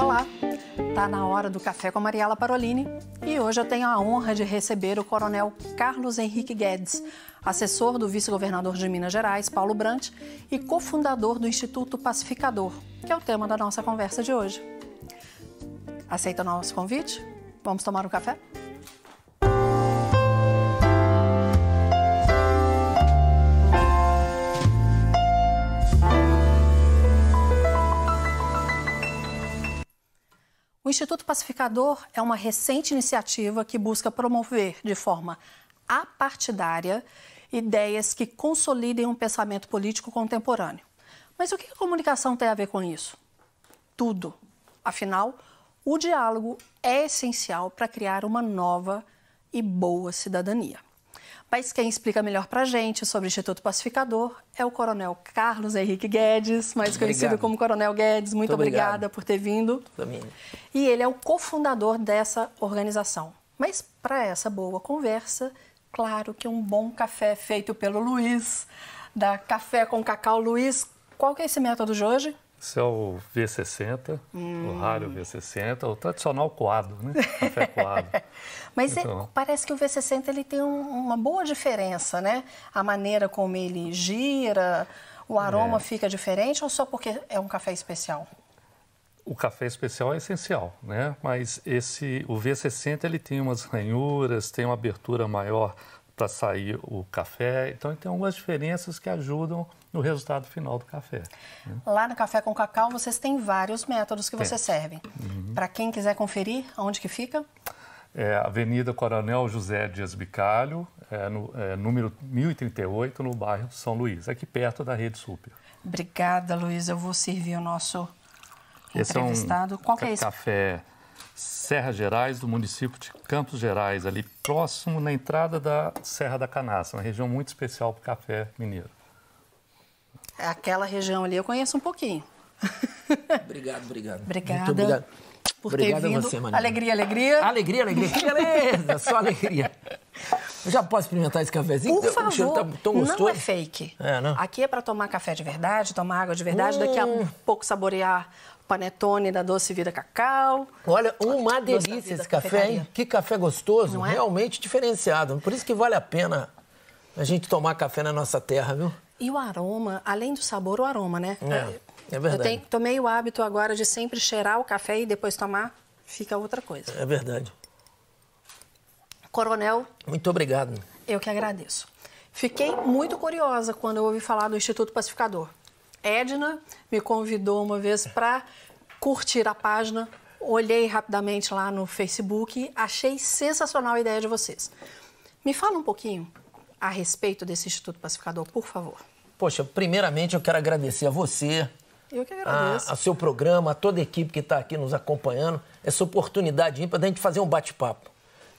Olá, tá na hora do café com a Mariela Parolini e hoje eu tenho a honra de receber o coronel Carlos Henrique Guedes, assessor do vice-governador de Minas Gerais, Paulo Brant, e cofundador do Instituto Pacificador, que é o tema da nossa conversa de hoje. Aceita o nosso convite? Vamos tomar um café? O Instituto Pacificador é uma recente iniciativa que busca promover de forma apartidária ideias que consolidem um pensamento político contemporâneo. Mas o que a comunicação tem a ver com isso? Tudo. Afinal, o diálogo é essencial para criar uma nova e boa cidadania. Mas quem explica melhor para a gente sobre o Instituto Pacificador é o Coronel Carlos Henrique Guedes, mais Obrigado. conhecido como Coronel Guedes. Muito, Muito obrigada por ter vindo. E ele é o cofundador dessa organização. Mas para essa boa conversa, claro que um bom café feito pelo Luiz, da Café com Cacau. Luiz, qual que é esse método de hoje? Esse é o V60, hum. o raro V60, o tradicional coado, né? Café coado. Mas é, então... é, parece que o V60 ele tem um, uma boa diferença, né? A maneira como ele gira, o aroma é. fica diferente ou só porque é um café especial? O café especial é essencial, né? Mas esse, o V60 ele tem umas ranhuras, tem uma abertura maior para sair o café. Então, tem algumas diferenças que ajudam no resultado final do café. Né? Lá no Café com Cacau, vocês têm vários métodos que tem. vocês servem. Uhum. Para quem quiser conferir, onde que fica? É, Avenida Coronel José Dias Bicalho, é, no, é, número 1038, no bairro São Luís, aqui perto da Rede Super. Obrigada, Luiz. Eu vou servir o nosso esse entrevistado. É um Qual que é esse? Café Serra Gerais, do município de Campos Gerais, ali próximo na entrada da Serra da Canastra, uma região muito especial para o café mineiro. Aquela região ali eu conheço um pouquinho. Obrigado, obrigado. Obrigada. Muito obrigado. Por obrigado ter vindo. a você, Maria. Alegria, alegria. Alegria, alegria. Que beleza, só alegria. Eu já posso experimentar esse cafezinho? Por favor, tá tão gostoso. não é fake. É, não? Aqui é para tomar café de verdade, tomar água de verdade, hum. daqui a um pouco saborear panetone da Doce Vida Cacau. Olha, uma delícia esse café, hein? Que café gostoso, é? realmente diferenciado. Por isso que vale a pena a gente tomar café na nossa terra, viu? E o aroma, além do sabor, o aroma, né? É, é verdade. Eu tenho, tomei o hábito agora de sempre cheirar o café e depois tomar, fica outra coisa. É verdade. Coronel. Muito obrigado. Eu que agradeço. Fiquei muito curiosa quando eu ouvi falar do Instituto Pacificador. Edna me convidou uma vez para curtir a página. Olhei rapidamente lá no Facebook, achei sensacional a ideia de vocês. Me fala um pouquinho a respeito desse Instituto Pacificador, por favor. Poxa, primeiramente eu quero agradecer a você, eu que agradeço. A, a seu programa, a toda a equipe que está aqui nos acompanhando, essa oportunidade para a gente fazer um bate-papo.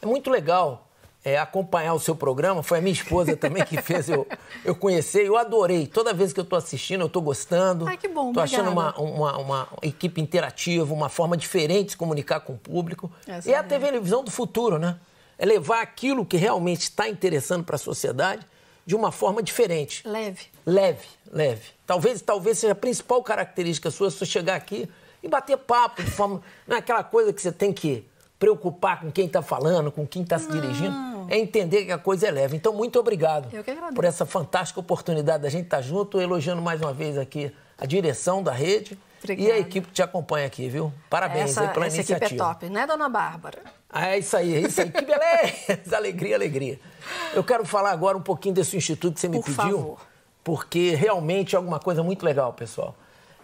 É muito legal é, acompanhar o seu programa. Foi a minha esposa também que fez eu, eu conhecer. Eu adorei. Toda vez que eu estou assistindo, eu estou gostando. Ai, que bom, Estou achando uma, uma, uma, equipe interativa, uma forma diferente de se comunicar com o público. Essa é a televisão do futuro, né? É levar aquilo que realmente está interessando para a sociedade de uma forma diferente. Leve. Leve, leve. Talvez, talvez seja a principal característica sua, você chegar aqui e bater papo de forma... Não é aquela coisa que você tem que preocupar com quem está falando, com quem está se dirigindo é entender que a coisa é leve. Então, muito obrigado por essa fantástica oportunidade da gente estar tá junto, elogiando mais uma vez aqui a direção da rede Obrigada. e a equipe que te acompanha aqui, viu? Parabéns essa, aí pela essa iniciativa. Essa equipe é top, né, dona Bárbara? Ah, é isso aí, é isso aí. Que beleza! alegria, alegria. Eu quero falar agora um pouquinho desse instituto que você me Por pediu, favor. porque realmente é alguma coisa muito legal, pessoal.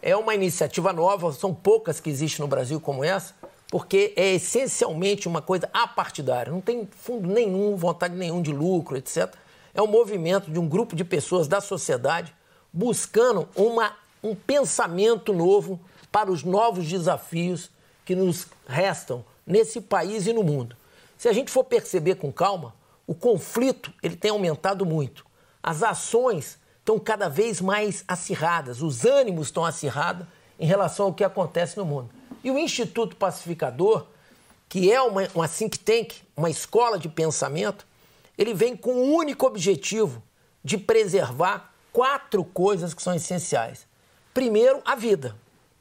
É uma iniciativa nova, são poucas que existem no Brasil como essa, porque é essencialmente uma coisa apartidária, não tem fundo nenhum, vontade nenhum de lucro, etc. É um movimento de um grupo de pessoas da sociedade buscando uma, um pensamento novo para os novos desafios que nos restam nesse país e no mundo. Se a gente for perceber com calma, o conflito ele tem aumentado muito. As ações estão cada vez mais acirradas, os ânimos estão acirrados em relação ao que acontece no mundo. E o Instituto Pacificador, que é uma, uma think tank, uma escola de pensamento, ele vem com o único objetivo de preservar quatro coisas que são essenciais. Primeiro, a vida.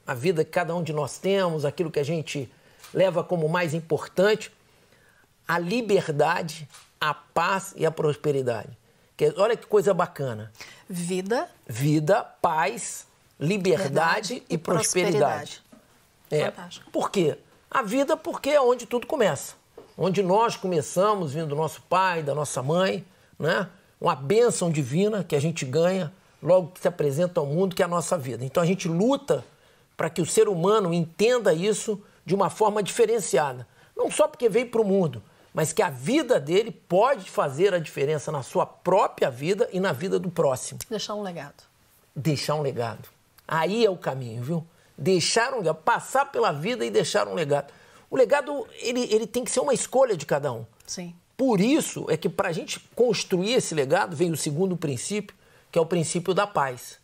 a vida que cada um de nós temos, aquilo que a gente leva como mais importante, a liberdade, a paz e a prosperidade. Que, olha que coisa bacana. Vida. Vida, paz, liberdade Verdade e, prosperidade. prosperidade. É. Fantástico. Por quê? A vida porque é onde tudo começa. Onde nós começamos, vindo do nosso pai, da nossa mãe, né? Uma bênção divina que a gente ganha logo que se apresenta ao mundo, que é a nossa vida. Então a gente luta para que o ser humano entenda isso de uma forma diferenciada. Não só porque veio para o mundo, mas que a vida dele pode fazer a diferença na sua própria vida e na vida do próximo. Deixar um legado. Deixar um legado. Aí é o caminho, viu? Deixar um legado, passar pela vida e deixar um legado. O legado, ele, ele tem que ser uma escolha de cada um. Sim. Por isso é que para a gente construir esse legado, vem o segundo princípio, que é o princípio da paz.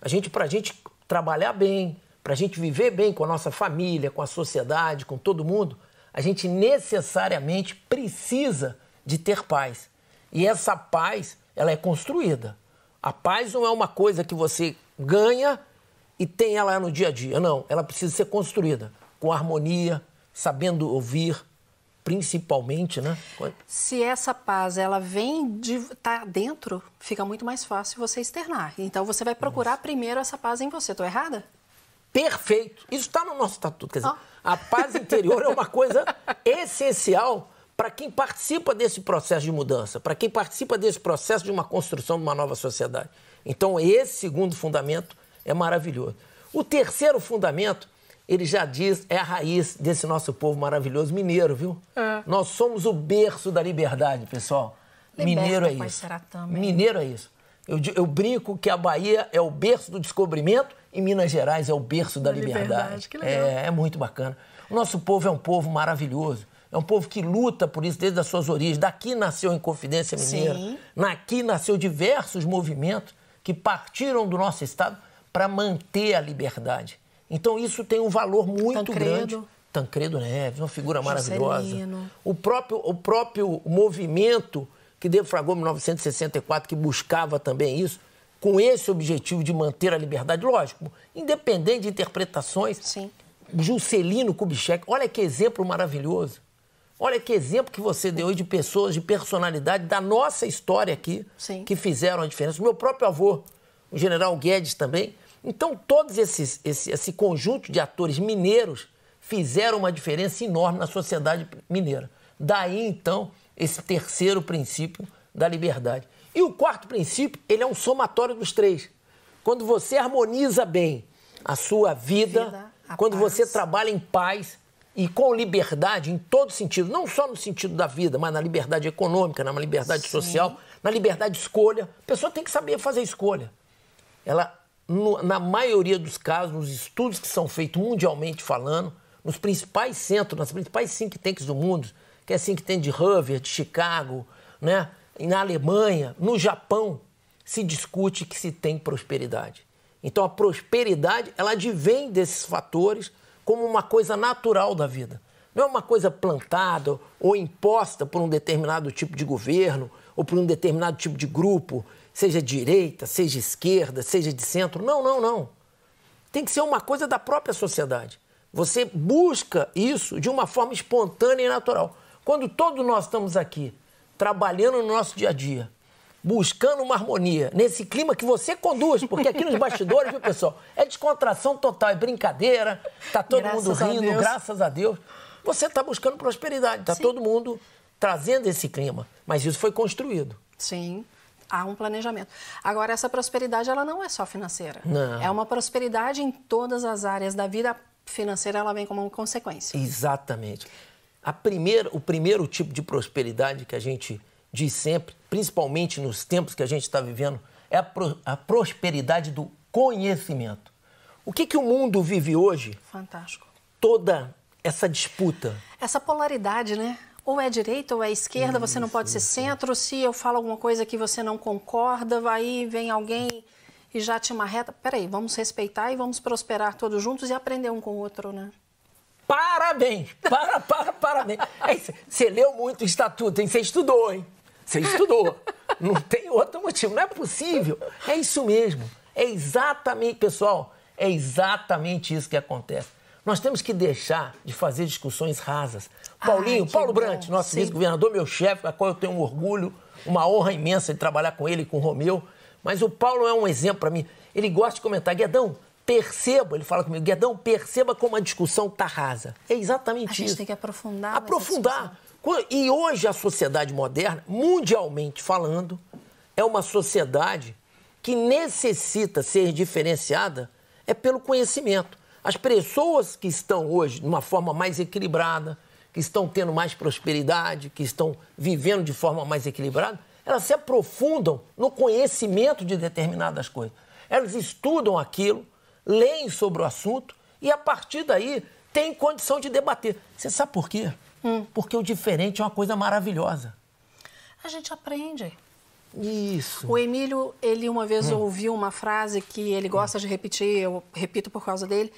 A gente, para a gente trabalhar bem, para a gente viver bem com a nossa família, com a sociedade, com todo mundo, a gente necessariamente precisa de ter paz. E essa paz, ela é construída. A paz não é uma coisa que você ganha e tem ela no dia a dia. Não, ela precisa ser construída com harmonia, sabendo ouvir, principalmente, né? Se essa paz ela vem de tá dentro, fica muito mais fácil você externar. Então você vai procurar Isso. primeiro essa paz em você. Estou errada? Perfeito. Isso está no nosso estatuto. Quer dizer, oh. A paz interior é uma coisa essencial para quem participa desse processo de mudança, para quem participa desse processo de uma construção de uma nova sociedade. Então, esse segundo fundamento é maravilhoso. O terceiro fundamento, ele já diz, é a raiz desse nosso povo maravilhoso mineiro, viu? É. Nós somos o berço da liberdade, pessoal. Liberta, mineiro é isso. Mineiro é isso. Eu, eu, brinco que a Bahia é o berço do descobrimento e Minas Gerais é o berço da, da liberdade. liberdade. É, é muito bacana. O nosso povo é um povo maravilhoso. É um povo que luta por isso desde as suas origens. Daqui nasceu a Inconfidência Mineira. Sim. Daqui nasceu diversos movimentos que partiram do nosso Estado para manter a liberdade. Então isso tem um valor muito Tancredo. grande. Tancredo Neves, uma figura maravilhosa. O próprio, o próprio movimento que defragou em 1964, que buscava também isso, com esse objetivo de manter a liberdade, lógico, independente de interpretações. Sim. Juscelino Kubitschek, olha que exemplo maravilhoso. Olha que exemplo que você deu de pessoas, de personalidade da nossa história aqui, Sim. que fizeram a diferença. O meu próprio avô, o general Guedes também. Então, todos esses, esse, esse conjunto de atores mineiros fizeram uma diferença enorme na sociedade mineira. Daí, então, esse terceiro princípio da liberdade. E o quarto princípio, ele é um somatório dos três. Quando você harmoniza bem a sua vida, vida quando paz. você trabalha em paz e com liberdade em todo sentido, não só no sentido da vida, mas na liberdade econômica, na liberdade Sim. social, na liberdade de escolha. A pessoa tem que saber fazer escolha. Ela, no, na maioria dos casos, nos estudos que são feitos mundialmente falando, nos principais centros, nas principais think tanks do mundo, que é assim que tem de Harvard, de Chicago, né? na Alemanha, no Japão, se discute que se tem prosperidade. Então a prosperidade, ela advém desses fatores como uma coisa natural da vida. Não é uma coisa plantada ou imposta por um determinado tipo de governo ou por um determinado tipo de grupo, seja direita, seja esquerda, seja de centro. Não, não, não. Tem que ser uma coisa da própria sociedade. Você busca isso de uma forma espontânea e natural. Quando todos nós estamos aqui trabalhando no nosso dia a dia, buscando uma harmonia, nesse clima que você conduz, porque aqui nos bastidores, viu, pessoal, é descontração total, é brincadeira, tá todo graças mundo rindo, graças a Deus. Você está buscando prosperidade, tá Sim. todo mundo trazendo esse clima, mas isso foi construído. Sim há um planejamento. Agora, essa prosperidade ela não é só financeira. Não. É uma prosperidade em todas as áreas da vida financeira, ela vem como consequência. Exatamente. A primeira, o primeiro tipo de prosperidade que a gente diz sempre, principalmente nos tempos que a gente está vivendo, é a, pro, a, prosperidade do conhecimento. O que, que o mundo vive hoje? Fantástico. Toda essa disputa. Essa polaridade, né? Ou é direita ou é esquerda, isso, você não pode ser centro. Se eu falo alguma coisa que você não concorda, aí vem alguém e já te marreta. Peraí, vamos respeitar e vamos prosperar todos juntos e aprender um com o outro, né? Parabéns! Para, para, parabéns! Você leu muito o estatuto, hein? Você estudou, hein? Você estudou. Não tem outro motivo. Não é possível. É isso mesmo. É exatamente, pessoal, É exatamente isso que acontece. Nós temos que deixar de fazer discussões rasas. Paulinho, Ai, Paulo bom. Brant, nosso vice-governador, meu chefe, a qual eu tenho um orgulho, uma honra imensa de trabalhar com ele e com o Romeu. Mas o Paulo é um exemplo para mim. Ele gosta de comentar, Guedão, perceba, ele fala comigo, Guedão, perceba como a discussão está rasa. É exatamente A gente isso. tem que aprofundar. Aprofundar. E hoje a sociedade moderna, mundialmente falando, é uma sociedade que necessita ser diferenciada é pelo conhecimento. As pessoas que estão hoje de uma forma mais equilibrada, que estão tendo mais prosperidade, que estão vivendo de forma mais equilibrada, elas se aprofundam no conhecimento de determinadas coisas. Elas estudam aquilo, leem sobre o assunto e a partir daí têm condição de debater. Você sabe por quê? Porque o diferente é uma coisa maravilhosa. A gente aprende. Isso. O Emílio, ele uma vez ouviu uma frase que ele gosta de repetir, eu repito por causa dele,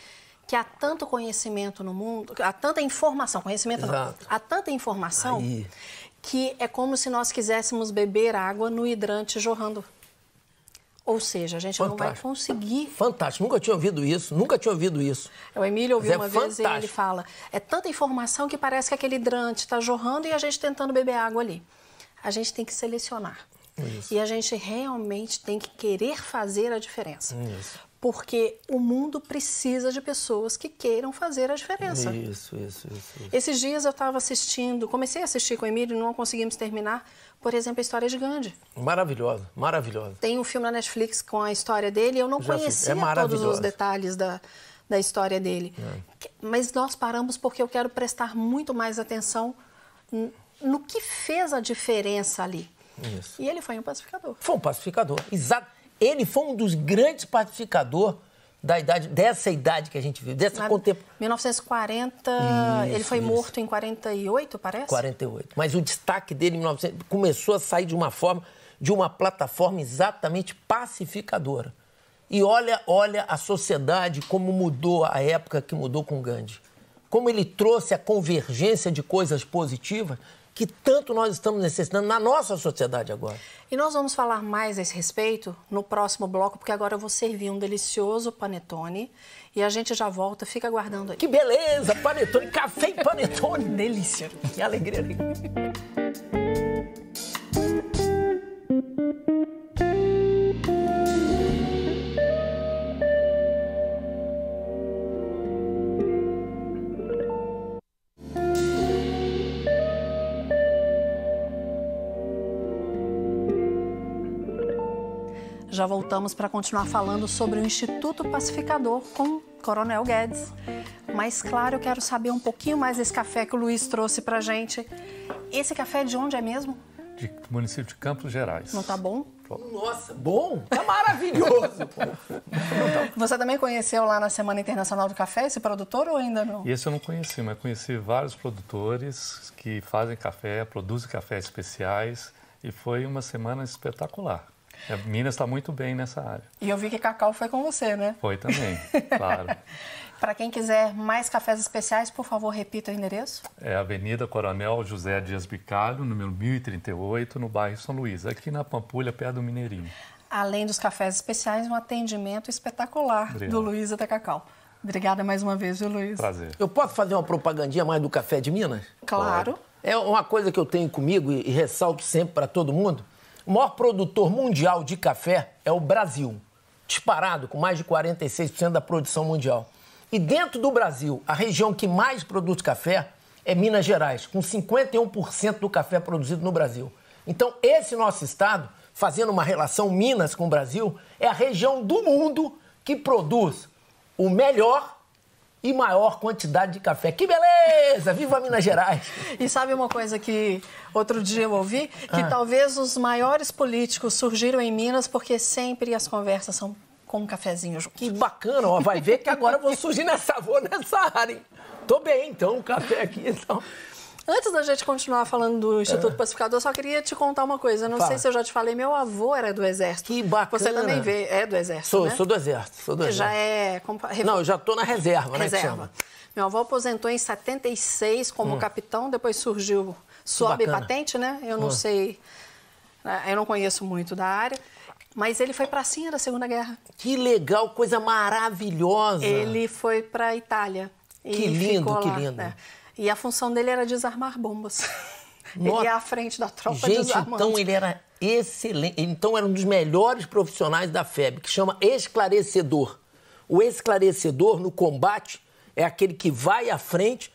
que há tanto conhecimento no mundo, há tanta informação, conhecimento não, Exato. há tanta informação Aí. que é como se nós quiséssemos beber água no hidrante jorrando. Ou seja, a gente não vai Fantástico. conseguir. Fantástico. Nunca tinha ouvido isso. Nunca tinha ouvido isso. O Emílio ouviu é uma vez e ele fantástico. fala: é tanta informação que parece que aquele hidrante está jorrando e a gente tentando beber água ali. A gente tem que selecionar. E a gente realmente tem que querer fazer a diferença. Isso. Porque o mundo precisa de pessoas que queiram fazer a diferença. Isso, isso, isso. isso. Esses dias eu estava assistindo, comecei a assistir com o Emílio e não conseguimos terminar, por exemplo, a história de Gandhi. Maravilhosa, maravilhosa. Tem um filme na Netflix com a história dele. Eu não Já. É conhecia todos os. É. detalhes da, da história dele. Que- Mas nós paramos porque eu quero prestar muito mais atenção no que fez a diferença ali. Isso. E ele foi um pacificador. Foi um pacificador. Exato. Ele foi um dos grandes pacificadores da idade, dessa idade que a gente vive, dessa contemporânea. 1940, Isso, ele foi isso. morto em 48, parece? 48. Mas o destaque dele em 1900 começou a sair de uma forma, de uma plataforma exatamente pacificadora. E olha, olha a sociedade como mudou a época que mudou com Gandhi. Como ele trouxe a convergência de coisas positivas que tanto nós estamos necessitando na nossa sociedade agora. E nós vamos falar mais a esse respeito no próximo bloco, porque agora eu vou servir um delicioso panetone e a gente já volta. Fica aguardando aí. Que beleza! Panetone, café e panetone. Delícia! Que alegria. Já voltamos para continuar falando sobre o Instituto Pacificador com Coronel Guedes. Mas, claro, eu quero saber um pouquinho mais desse café que o Luiz trouxe para gente. Esse café de onde é mesmo? De, do município de Campos Gerais. Não tá bom? Nossa, bom! Tá maravilhoso! Você também conheceu lá na Semana Internacional do Café esse produtor ou ainda não? E esse eu não conheci, mas conheci vários produtores que fazem café, produzem cafés especiais e foi uma semana espetacular. A Minas está muito bem nessa área. E eu vi que Cacau foi com você, né? Foi também, claro. Para quem quiser mais cafés especiais, por favor, repita o endereço. É a Avenida Coronel José Dias Bicalho, número 1038, no bairro São Luís, aqui na Pampulha, perto do Mineirinho. Além dos cafés especiais, um atendimento espetacular Obrigado. do Luiz até Cacau. Obrigada mais uma vez, viu, Luiz? Prazer. Eu posso fazer uma propagandinha mais do café de Minas? Claro. É uma coisa que eu tenho comigo e, e ressalto sempre para todo mundo. O maior produtor mundial de café é o Brasil, disparado com mais de 46% da produção mundial. E dentro do Brasil, a região que mais produz café é Minas Gerais, com 51% do café produzido no Brasil. Então, esse nosso estado, fazendo uma relação Minas com o Brasil, é a região do mundo que produz o melhor e maior quantidade de café. Que beleza! Viva Minas Gerais! E sabe uma coisa que outro dia eu ouvi? Que Ah. talvez os maiores políticos surgiram em Minas porque sempre as conversas são com um cafezinho junto. Que bacana, ó. Vai ver que agora eu vou surgir nessa, vou nessa área, hein? Tô bem, então, o café aqui, então. Antes da gente continuar falando do Instituto Pacificador, eu só queria te contar uma coisa. Eu não É. Fala. sei se eu já te falei, meu avô era do Exército. Que bacana. Você também vê, é do Exército, Sou, né? sou do exército, sou do exército. Já é... compa- Não, eu já tô na reserva, né? que reserva. chama? Meu avô aposentou em 76 como capitão, depois surgiu sobe Hum. patente, né? Eu não Hum. sei, né, eu não conheço muito da área. Mas ele foi para cima da Segunda Guerra. Que legal, coisa maravilhosa. Ele foi para a Itália. Que lindo, que lindo. Né? E a função dele era desarmar bombas. Nossa. Ele ia à frente da tropa Gente, desarmando. então ele era excelente. Então era um dos melhores profissionais da FEB, que chama esclarecedor. O esclarecedor no combate é aquele que vai à frente,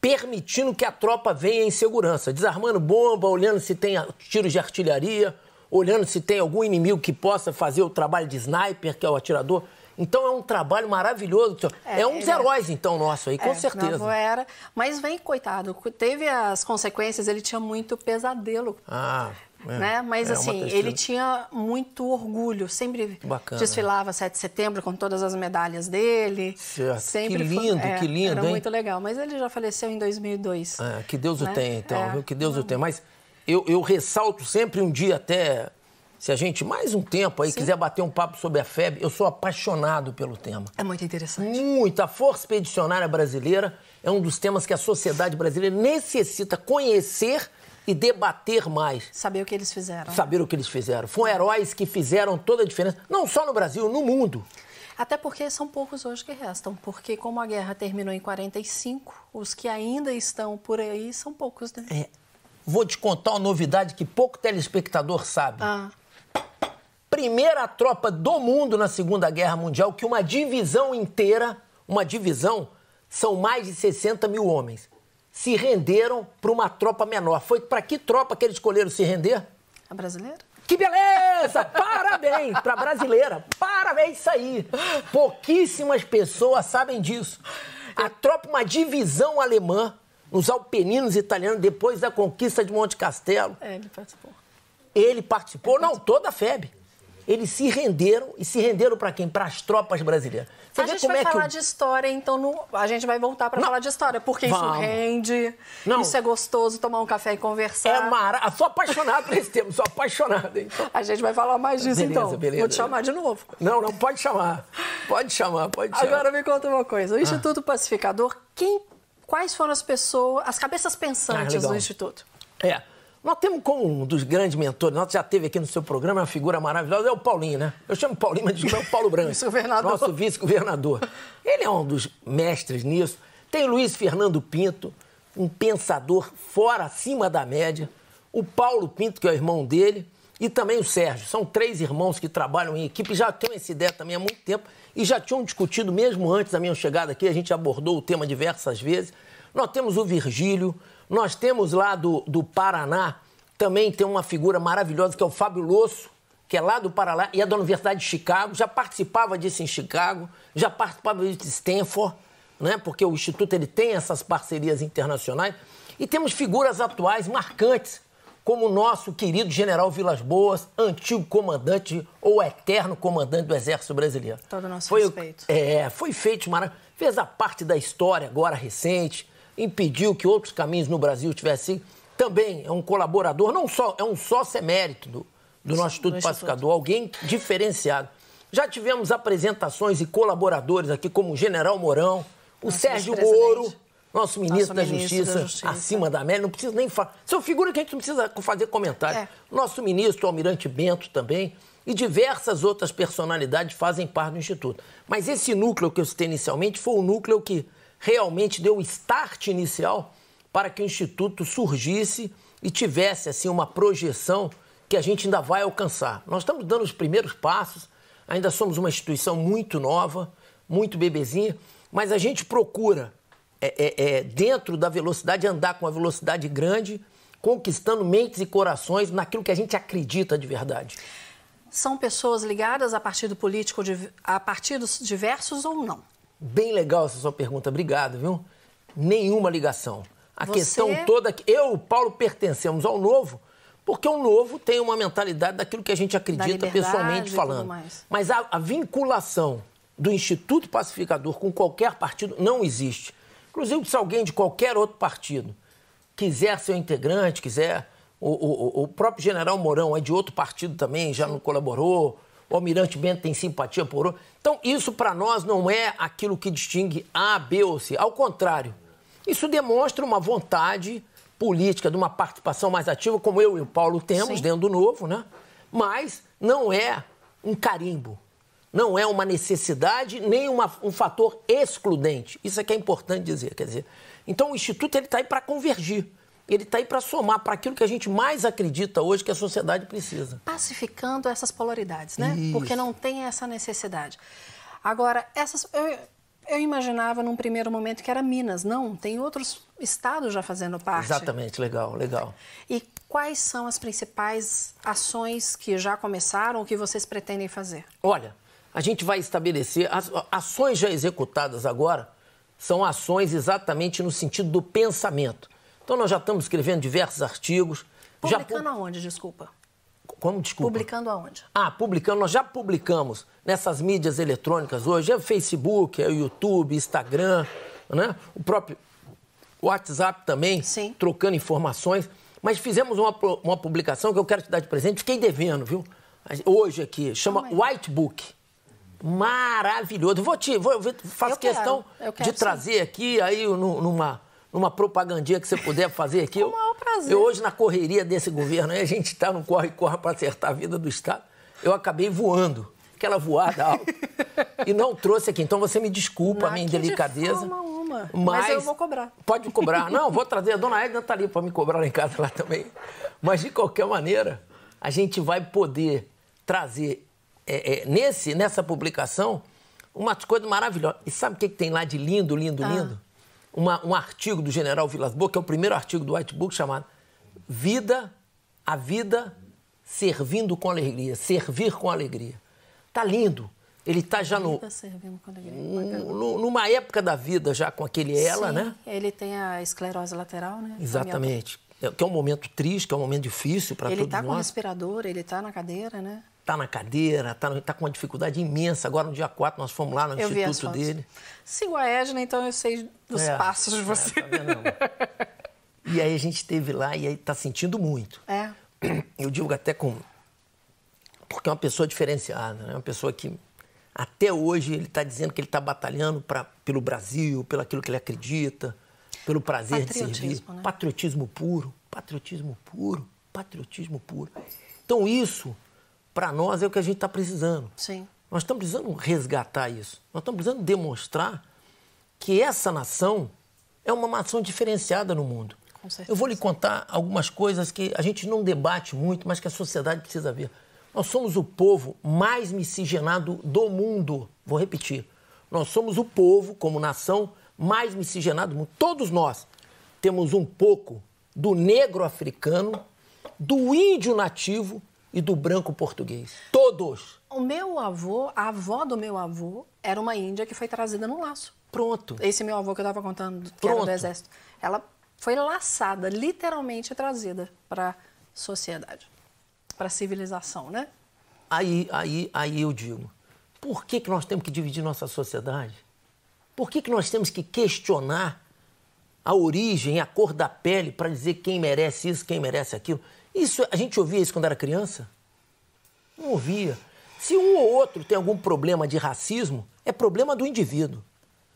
permitindo que a tropa venha em segurança, desarmando bomba, olhando se tem tiros de artilharia, olhando se tem algum inimigo que possa fazer o trabalho de sniper, que é o atirador. Então é um trabalho maravilhoso. É, é um dos é. heróis, então, nosso aí, com é, certeza. era. Mas vem, coitado, teve as consequências, ele tinha muito pesadelo. Ah. É, né? Mas é assim, ele tinha muito orgulho, sempre Bacana. desfilava 7 de setembro com todas as medalhas dele. Certo. Sempre que lindo, foi, é, que lindo, Era hein? muito legal, mas ele já faleceu em 2002. É, que Deus né? o tenha, então? Que Deus o tenha. Mas eu, eu ressalto sempre um dia até se a gente mais um tempo aí Sim. quiser bater um papo sobre a FEB, eu sou apaixonado pelo tema. É muito interessante. Muito. A Força Expedicionária Brasileira é um dos temas que a sociedade brasileira necessita conhecer e debater mais. Saber o que eles fizeram. Saber o que eles fizeram. Foram heróis que fizeram toda a diferença, não só no Brasil, no mundo. Até porque são poucos hoje que restam, porque como a guerra terminou em 45, os que ainda estão por aí são poucos, né? É. Vou te contar uma novidade que pouco telespectador sabe. Ah primeira tropa do mundo na Segunda Guerra Mundial que uma divisão inteira, uma divisão, são mais de 60 mil homens, se renderam para uma tropa menor. Foi para que tropa que eles escolheram se render? A brasileira? Que beleza! Parabéns para a brasileira. Parabéns, isso aí. Pouquíssimas pessoas sabem disso. A tropa, uma divisão alemã, nos Alpeninos italianos, depois da conquista de Monte Castelo. É, ele participou. Ele participou, ele não, participou. toda a FEB eles se renderam e se renderam para quem? Para as tropas brasileiras. Você a gente vai é falar de história, então no... a gente vai voltar para falar de história, porque Vamos. isso rende, Não. isso é gostoso, tomar um café e conversar. É maravilhoso. Sou apaixonado por esse tema, sou apaixonado. Então. A gente vai falar mais disso, beleza, então. Beleza. Vou te chamar de novo. Não, não, pode chamar. Pode chamar, pode chamar. Agora me conta uma coisa. O ah. Instituto Pacificador, quem, quais foram as pessoas, as cabeças pensantes ah, do Instituto? É. Nós temos como um dos grandes mentores, nós já teve aqui no seu programa, uma figura maravilhosa, é o Paulinho, né? Eu chamo Paulinho, mas é o Paulo Branco. vice-governador. Nosso vice-governador. Ele é um dos mestres nisso. Tem o Luiz Fernando Pinto, um pensador fora, acima da média. O Paulo Pinto, que é o irmão dele, e também o Sérgio. São três irmãos que trabalham em equipe, já têm essa ideia também há muito tempo e já tinham discutido mesmo antes da minha chegada aqui, a gente abordou o tema diversas vezes. Nós temos o Virgílio, nós temos lá do, do Paraná, também tem uma figura maravilhosa que é o Fábio Losso, que é lá do Paraná e é da Universidade de Chicago, já participava disso em Chicago, já participava disso em Stanford, né? porque o Instituto ele tem essas parcerias internacionais. E temos figuras atuais marcantes, como o nosso querido general Vilas Boas, antigo comandante ou eterno comandante do Exército Brasileiro. Todo nosso foi, respeito. É, foi feito maravilhoso. Fez a parte da história agora recente, impediu que outros caminhos no Brasil tivessem. Também é um colaborador, não só, é um sócio emérito do, do nosso Instituto do Pacificador, alguém diferenciado. Já tivemos apresentações e colaboradores aqui, como o General Mourão, o nosso Sérgio Moro, nosso ministro, nosso da, ministro Justiça, da, Justiça, acima da média, não precisa nem falar. São figuras que a gente não precisa fazer comentário. É. Nosso ministro, o Almirante Bento, também, e diversas outras personalidades fazem parte do Instituto. Mas esse núcleo que eu citei inicialmente foi o núcleo que realmente deu o start inicial para que o Instituto surgisse e tivesse assim uma projeção que a gente ainda vai alcançar. Nós estamos dando os primeiros passos, ainda somos uma instituição muito nova, muito bebezinha, mas a gente procura, é, é, é, dentro da velocidade, andar com uma velocidade grande, conquistando mentes e corações naquilo que a gente acredita de verdade. São pessoas ligadas a partido político, a partidos diversos ou não? Bem legal essa sua pergunta, obrigado, viu? Nenhuma ligação. A Você... questão toda é que eu, Paulo, pertencemos ao novo, porque o novo tem uma mentalidade daquilo que a gente acredita pessoalmente falando. Mas a, a vinculação do Instituto Pacificador com qualquer partido não existe. Inclusive, se alguém de qualquer outro partido quiser ser um integrante, quiser. O, o, o próprio general Mourão é de outro partido também, já não colaborou o Almirante Bento tem simpatia por outro. Então, isso para nós não é aquilo que distingue A, B ou C. Ao contrário, isso demonstra uma vontade política de uma participação mais ativa, como eu e o Paulo temos Sim. dentro do Novo, né? Mas não é um carimbo, não é uma necessidade nem uma, um fator excludente. Isso é que é importante dizer. Quer dizer, então o Instituto está aí para convergir. Ele está aí para somar para aquilo que a gente mais acredita hoje que a sociedade precisa. Pacificando essas polaridades, né? Isso. Porque não tem essa necessidade. Agora, essas, eu, eu imaginava num primeiro momento que era Minas. Não, tem outros estados já fazendo parte. Exatamente, legal, legal. E quais são as principais ações que já começaram ou que vocês pretendem fazer? Olha, a gente vai estabelecer. As ações já executadas agora são ações exatamente no sentido do pensamento. Então, nós já estamos escrevendo diversos artigos. Publicando já... aonde, desculpa? Como, desculpa? Publicando aonde? Ah, publicando. Nós já publicamos nessas mídias eletrônicas hoje. É o Facebook, é o YouTube, Instagram, né? O próprio WhatsApp também, Sim. trocando informações. Mas fizemos uma, uma publicação que eu quero te dar de presente. Fiquei devendo, viu? Hoje aqui. Chama White Book maravilhoso. Vou te, vou, faço questão quero, de trazer aqui aí numa, numa propagandinha que você puder fazer aqui. Com o maior prazer. Eu hoje na correria desse governo, a gente está no corre corre para acertar a vida do estado. Eu acabei voando, aquela voada alta e não trouxe aqui. Então você me desculpa a minha indelicadeza. De forma uma. Mas, mas eu vou cobrar. Pode cobrar. Não, vou trazer a dona Edna tá ali para me cobrar lá em casa lá também. Mas de qualquer maneira, a gente vai poder trazer é, é, nesse, nessa publicação umas coisas maravilhosas. E sabe o que, que tem lá de lindo, lindo, ah. lindo? Uma, um artigo do general Vilas Boas, que é o primeiro artigo do White Book, chamado Vida, a Vida Servindo com Alegria, Servir com Alegria. Tá lindo. Ele está já no, no, numa época da vida já com aquele ela, Sim, né? Ele tem a esclerose lateral, né? Exatamente. É, que é um momento triste, que é um momento difícil para todos tá nós. Ele está com respirador, ele está na cadeira, né? Está na cadeira, está tá com uma dificuldade imensa. Agora, no dia 4, nós fomos lá no eu instituto dele. Sigo a Edna, então eu sei dos é, passos de você. É, tá e aí a gente esteve lá e aí está sentindo muito. É. Eu digo até com... Porque é uma pessoa diferenciada, né? Uma pessoa que até hoje ele está dizendo que ele está batalhando pra, pelo Brasil, pelo aquilo que ele acredita, pelo prazer de servir. Né? Patriotismo puro, patriotismo puro, patriotismo puro. Então isso, para nós, é o que a gente está precisando. Sim. Nós estamos precisando resgatar isso. Nós estamos precisando demonstrar que essa nação é uma nação diferenciada no mundo. Eu vou lhe contar algumas coisas que a gente não debate muito, mas que a sociedade precisa ver. Nós somos o povo mais miscigenado do mundo. Vou repetir. Nós somos o povo, como nação, mais miscigenado do mundo. Todos nós temos um pouco do negro africano, do índio nativo e do branco português. Todos. O meu avô, a avó do meu avô, era uma índia que foi trazida no laço. Pronto. Esse meu avô que eu estava contando, que Pronto. era do exército. Ela foi laçada, literalmente trazida para a sociedade para a civilização, né? Aí, aí, aí eu digo, por que, que nós temos que dividir nossa sociedade? Por que, que nós temos que questionar a origem, a cor da pele para dizer quem merece isso, quem merece aquilo? Isso a gente ouvia isso quando era criança? Não ouvia. Se um ou outro tem algum problema de racismo, é problema do indivíduo.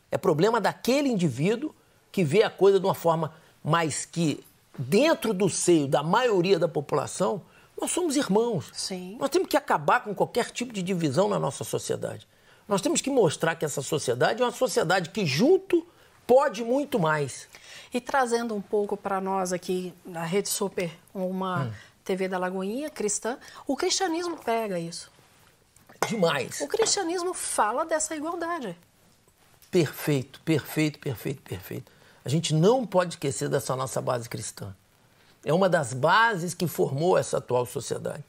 É problema daquele indivíduo que vê a coisa de uma forma mais que dentro do seio da maioria da população nós somos irmãos. Sim. Nós temos que acabar com qualquer tipo de divisão na nossa sociedade. Nós temos que mostrar que essa sociedade é uma sociedade que junto pode muito mais. E trazendo um pouco para nós aqui na Rede Super, uma hum. TV da Lagoinha cristã, o cristianismo pega isso. Demais. O cristianismo fala dessa igualdade. Perfeito, perfeito, perfeito, perfeito. A gente não pode esquecer dessa nossa base cristã. É uma das bases que formou essa atual sociedade.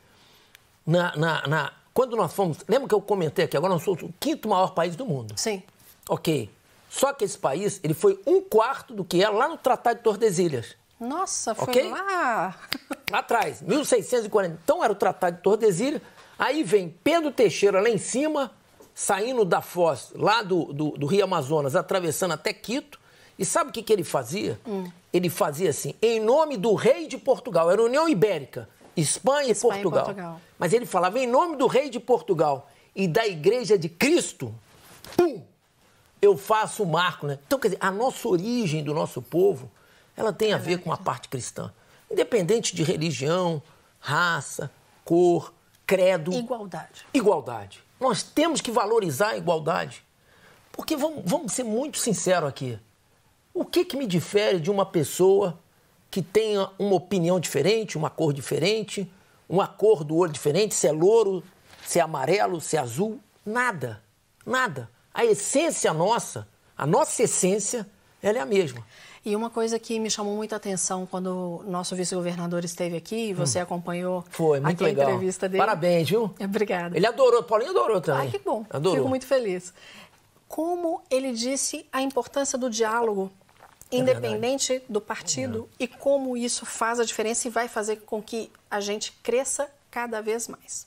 Na, na, na, quando nós fomos. Lembra que eu comentei aqui? Agora nós somos o quinto maior país do mundo. Sim. Ok. Só que esse país ele foi um quarto do que era lá no Tratado de Tordesilhas. Nossa, foi okay? lá. Lá atrás, 1640. Então era o Tratado de Tordesilhas. Aí vem Pedro Teixeira lá em cima, saindo da foz, lá do, do, do Rio Amazonas, atravessando até Quito. E sabe o que, que ele fazia? Hum. Ele fazia assim, em nome do rei de Portugal, era União Ibérica, Espanha, Espanha e, Portugal. e Portugal. Mas ele falava em nome do rei de Portugal e da igreja de Cristo, pum, eu faço o marco, né? Então, quer dizer, a nossa origem do nosso povo, ela tem a ver com a parte cristã. Independente de religião, raça, cor, credo. Igualdade. Igualdade. Nós temos que valorizar a igualdade. Porque vamos, vamos ser muito sinceros aqui. O que, que me difere de uma pessoa que tenha uma opinião diferente, uma cor diferente, uma cor do olho diferente, se é louro, se é amarelo, se é azul? Nada. Nada. A essência nossa, a nossa essência, ela é a mesma. E uma coisa que me chamou muita atenção quando o nosso vice-governador esteve aqui, e você hum. acompanhou Foi, muito legal. a entrevista dele. Parabéns, viu? Obrigada. Ele adorou, Paulinho adorou também. Ai, que bom. Adorou. Fico muito feliz. Como ele disse a importância do diálogo, é independente verdade. do partido, é. e como isso faz a diferença e vai fazer com que a gente cresça cada vez mais.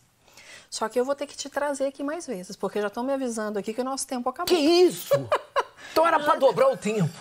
Só que eu vou ter que te trazer aqui mais vezes, porque já estão me avisando aqui que o nosso tempo acabou. Que isso? Então era para dobrar o tempo.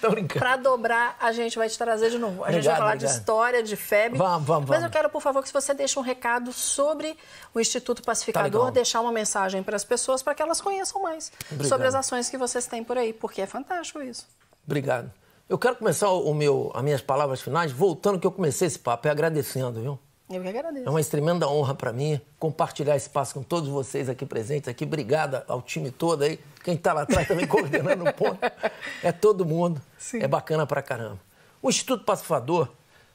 Tô brincando. Para dobrar, a gente vai te trazer de novo. A obrigado, gente vai falar obrigado. de história, de FEB. Vamos, vamos, Mas eu quero, por favor, que você deixe um recado sobre o Instituto Pacificador, tá deixar uma mensagem para as pessoas para que elas conheçam mais obrigado. sobre as ações que vocês têm por aí, porque é fantástico isso. Obrigado. Eu quero começar o meu, as minhas palavras finais voltando que eu comecei esse papo e agradecendo, viu? Eu que agradeço. É uma tremenda honra para mim compartilhar esse espaço com todos vocês aqui presentes aqui. Obrigada ao time todo aí. Quem está lá atrás também coordenando o ponto. É todo mundo. Sim. É bacana pra caramba. O Instituto Pacificador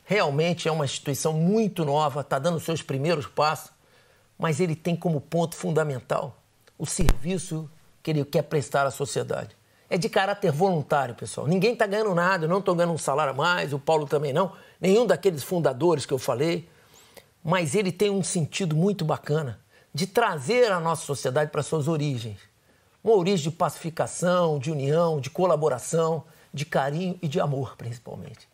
realmente é uma instituição muito nova, está dando seus primeiros passos, mas ele tem como ponto fundamental o serviço que ele quer prestar à sociedade. É de caráter voluntário, pessoal. Ninguém está ganhando nada, eu não estou ganhando um salário a mais, o Paulo também não, nenhum daqueles fundadores que eu falei mas ele tem um sentido muito bacana de trazer a nossa sociedade para suas origens. Uma origem de pacificação, de união, de colaboração, de carinho e de amor, principalmente.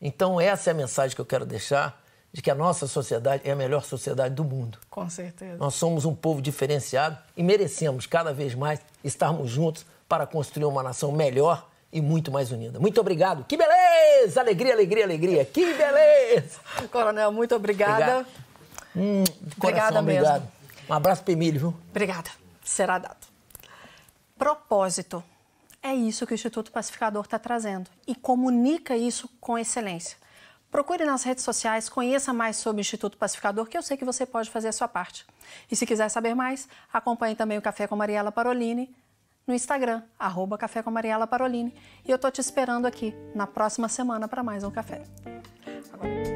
Então, essa é a mensagem que eu quero deixar de que a nossa sociedade é a melhor sociedade do mundo. Com certeza. Nós somos um povo diferenciado e merecemos cada vez mais estarmos juntos para construir uma nação melhor e muito mais unida. Muito obrigado. Que beleza! Alegria, alegria, alegria. Que beleza! Coronel, muito obrigada. Hum, obrigada obrigado. mesmo. Um abraço para Emílio, viu? Obrigada. Será dado. Propósito. É isso que o Instituto Pacificador está trazendo e comunica isso com excelência. Procure nas redes sociais, conheça mais sobre o Instituto Pacificador, que eu sei que você pode fazer a sua parte. E se quiser saber mais, acompanhe também o Café com Mariela Parolini no Instagram, arroba Café com Mariela Parolini. E eu tô te esperando aqui na próxima semana para mais um café. Agora...